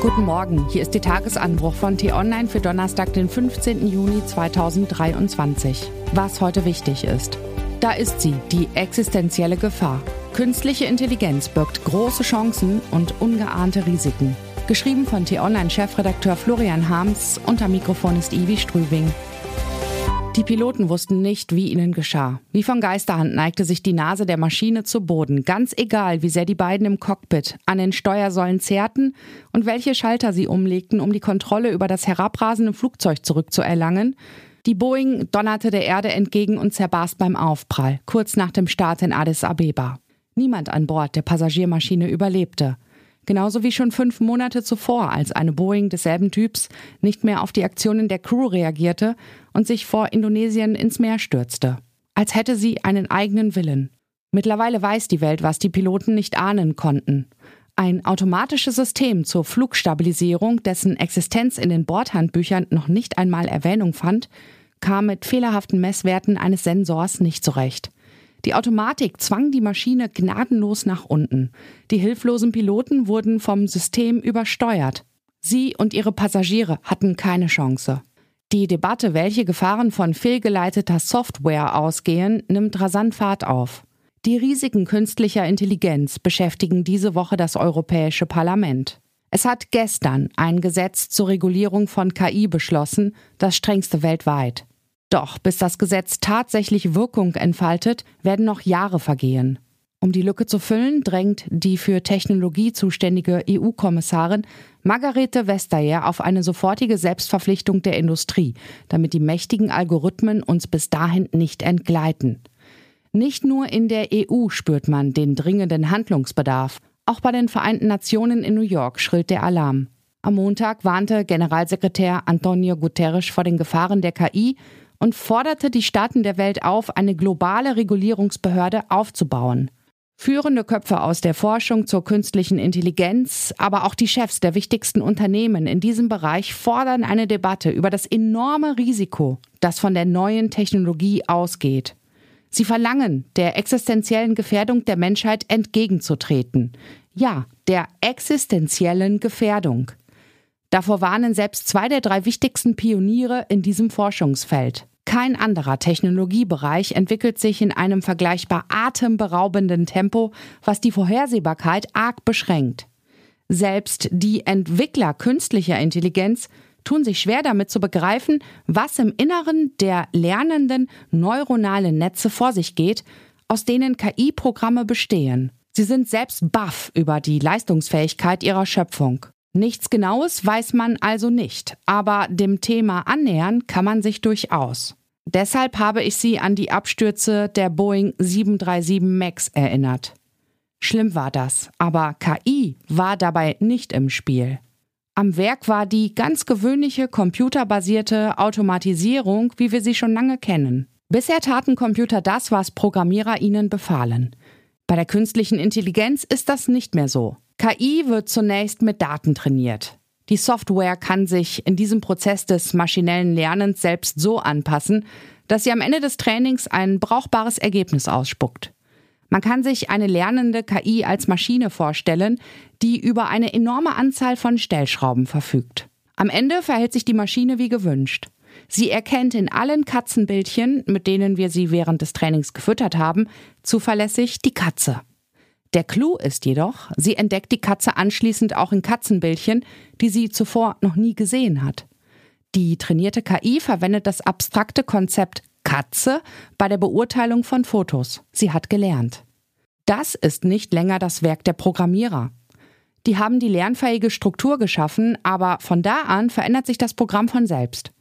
Guten Morgen, hier ist die Tagesanbruch von T-Online für Donnerstag, den 15. Juni 2023. Was heute wichtig ist. Da ist sie, die existenzielle Gefahr. Künstliche Intelligenz birgt große Chancen und ungeahnte Risiken. Geschrieben von T-Online-Chefredakteur Florian Harms. Unter Mikrofon ist Ivi Strübing. Die Piloten wussten nicht, wie ihnen geschah. Wie von Geisterhand neigte sich die Nase der Maschine zu Boden, ganz egal, wie sehr die beiden im Cockpit an den Steuersäulen zerrten und welche Schalter sie umlegten, um die Kontrolle über das herabrasende Flugzeug zurückzuerlangen. Die Boeing donnerte der Erde entgegen und zerbarst beim Aufprall, kurz nach dem Start in Addis Abeba. Niemand an Bord der Passagiermaschine überlebte. Genauso wie schon fünf Monate zuvor, als eine Boeing desselben Typs nicht mehr auf die Aktionen der Crew reagierte und sich vor Indonesien ins Meer stürzte. Als hätte sie einen eigenen Willen. Mittlerweile weiß die Welt, was die Piloten nicht ahnen konnten. Ein automatisches System zur Flugstabilisierung, dessen Existenz in den Bordhandbüchern noch nicht einmal Erwähnung fand, kam mit fehlerhaften Messwerten eines Sensors nicht zurecht. Die Automatik zwang die Maschine gnadenlos nach unten. Die hilflosen Piloten wurden vom System übersteuert. Sie und ihre Passagiere hatten keine Chance. Die Debatte, welche Gefahren von fehlgeleiteter Software ausgehen, nimmt rasant Fahrt auf. Die Risiken künstlicher Intelligenz beschäftigen diese Woche das Europäische Parlament. Es hat gestern ein Gesetz zur Regulierung von KI beschlossen, das strengste weltweit. Doch bis das Gesetz tatsächlich Wirkung entfaltet, werden noch Jahre vergehen. Um die Lücke zu füllen, drängt die für Technologie zuständige EU-Kommissarin Margarete Vestager auf eine sofortige Selbstverpflichtung der Industrie, damit die mächtigen Algorithmen uns bis dahin nicht entgleiten. Nicht nur in der EU spürt man den dringenden Handlungsbedarf. Auch bei den Vereinten Nationen in New York schrillt der Alarm. Am Montag warnte Generalsekretär Antonio Guterres vor den Gefahren der KI und forderte die Staaten der Welt auf, eine globale Regulierungsbehörde aufzubauen. Führende Köpfe aus der Forschung zur künstlichen Intelligenz, aber auch die Chefs der wichtigsten Unternehmen in diesem Bereich fordern eine Debatte über das enorme Risiko, das von der neuen Technologie ausgeht. Sie verlangen, der existenziellen Gefährdung der Menschheit entgegenzutreten. Ja, der existenziellen Gefährdung. Davor warnen selbst zwei der drei wichtigsten Pioniere in diesem Forschungsfeld. Kein anderer Technologiebereich entwickelt sich in einem vergleichbar atemberaubenden Tempo, was die Vorhersehbarkeit arg beschränkt. Selbst die Entwickler künstlicher Intelligenz tun sich schwer damit zu begreifen, was im Inneren der lernenden neuronalen Netze vor sich geht, aus denen KI-Programme bestehen. Sie sind selbst baff über die Leistungsfähigkeit ihrer Schöpfung. Nichts Genaues weiß man also nicht, aber dem Thema annähern kann man sich durchaus. Deshalb habe ich Sie an die Abstürze der Boeing 737 MAX erinnert. Schlimm war das, aber KI war dabei nicht im Spiel. Am Werk war die ganz gewöhnliche computerbasierte Automatisierung, wie wir sie schon lange kennen. Bisher taten Computer das, was Programmierer ihnen befahlen. Bei der künstlichen Intelligenz ist das nicht mehr so. KI wird zunächst mit Daten trainiert. Die Software kann sich in diesem Prozess des maschinellen Lernens selbst so anpassen, dass sie am Ende des Trainings ein brauchbares Ergebnis ausspuckt. Man kann sich eine lernende KI als Maschine vorstellen, die über eine enorme Anzahl von Stellschrauben verfügt. Am Ende verhält sich die Maschine wie gewünscht. Sie erkennt in allen Katzenbildchen, mit denen wir sie während des Trainings gefüttert haben, zuverlässig die Katze. Der Clou ist jedoch, sie entdeckt die Katze anschließend auch in Katzenbildchen, die sie zuvor noch nie gesehen hat. Die trainierte KI verwendet das abstrakte Konzept Katze bei der Beurteilung von Fotos. Sie hat gelernt. Das ist nicht länger das Werk der Programmierer. Die haben die lernfähige Struktur geschaffen, aber von da an verändert sich das Programm von selbst.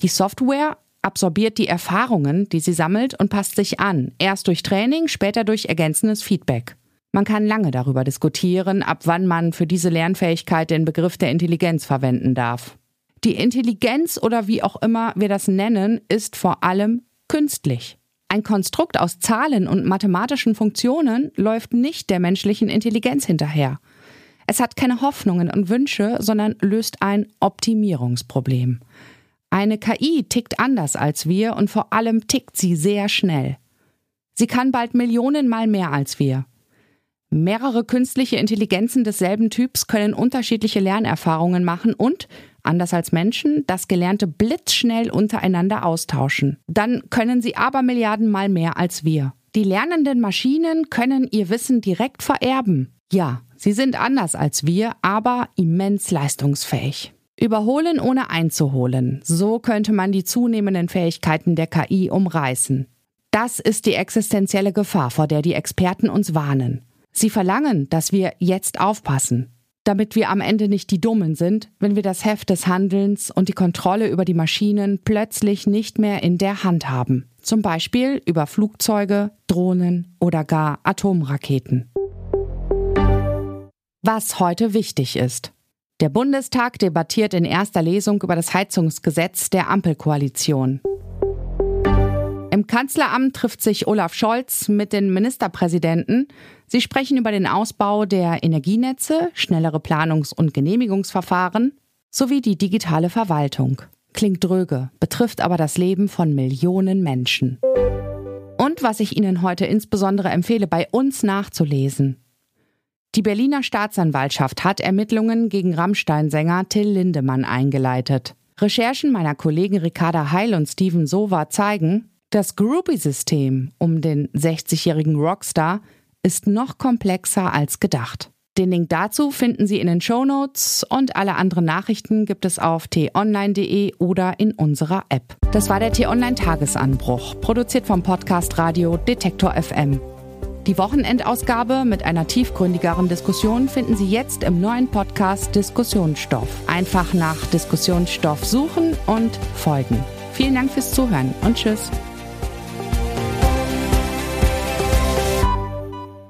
Die Software absorbiert die Erfahrungen, die sie sammelt und passt sich an, erst durch Training, später durch ergänzendes Feedback. Man kann lange darüber diskutieren, ab wann man für diese Lernfähigkeit den Begriff der Intelligenz verwenden darf. Die Intelligenz oder wie auch immer wir das nennen, ist vor allem künstlich. Ein Konstrukt aus Zahlen und mathematischen Funktionen läuft nicht der menschlichen Intelligenz hinterher. Es hat keine Hoffnungen und Wünsche, sondern löst ein Optimierungsproblem. Eine KI tickt anders als wir und vor allem tickt sie sehr schnell. Sie kann bald Millionenmal mehr als wir. Mehrere künstliche Intelligenzen desselben Typs können unterschiedliche Lernerfahrungen machen und, anders als Menschen, das Gelernte blitzschnell untereinander austauschen. Dann können sie aber Milliarden Mal mehr als wir. Die lernenden Maschinen können ihr Wissen direkt vererben. Ja, sie sind anders als wir, aber immens leistungsfähig. Überholen ohne einzuholen. So könnte man die zunehmenden Fähigkeiten der KI umreißen. Das ist die existenzielle Gefahr, vor der die Experten uns warnen. Sie verlangen, dass wir jetzt aufpassen, damit wir am Ende nicht die Dummen sind, wenn wir das Heft des Handelns und die Kontrolle über die Maschinen plötzlich nicht mehr in der Hand haben. Zum Beispiel über Flugzeuge, Drohnen oder gar Atomraketen. Was heute wichtig ist. Der Bundestag debattiert in erster Lesung über das Heizungsgesetz der Ampelkoalition. Im Kanzleramt trifft sich Olaf Scholz mit den Ministerpräsidenten. Sie sprechen über den Ausbau der Energienetze, schnellere Planungs- und Genehmigungsverfahren sowie die digitale Verwaltung. Klingt dröge, betrifft aber das Leben von Millionen Menschen. Und was ich Ihnen heute insbesondere empfehle, bei uns nachzulesen. Die Berliner Staatsanwaltschaft hat Ermittlungen gegen Rammstein-Sänger Till Lindemann eingeleitet. Recherchen meiner Kollegen Ricarda Heil und Steven Sova zeigen, das Groupie-System um den 60-jährigen Rockstar ist noch komplexer als gedacht. Den Link dazu finden Sie in den Show Notes und alle anderen Nachrichten gibt es auf t-online.de oder in unserer App. Das war der T-Online Tagesanbruch, produziert vom Podcast Radio Detektor FM. Die Wochenendausgabe mit einer tiefgründigeren Diskussion finden Sie jetzt im neuen Podcast Diskussionsstoff. Einfach nach Diskussionsstoff suchen und folgen. Vielen Dank fürs Zuhören und tschüss.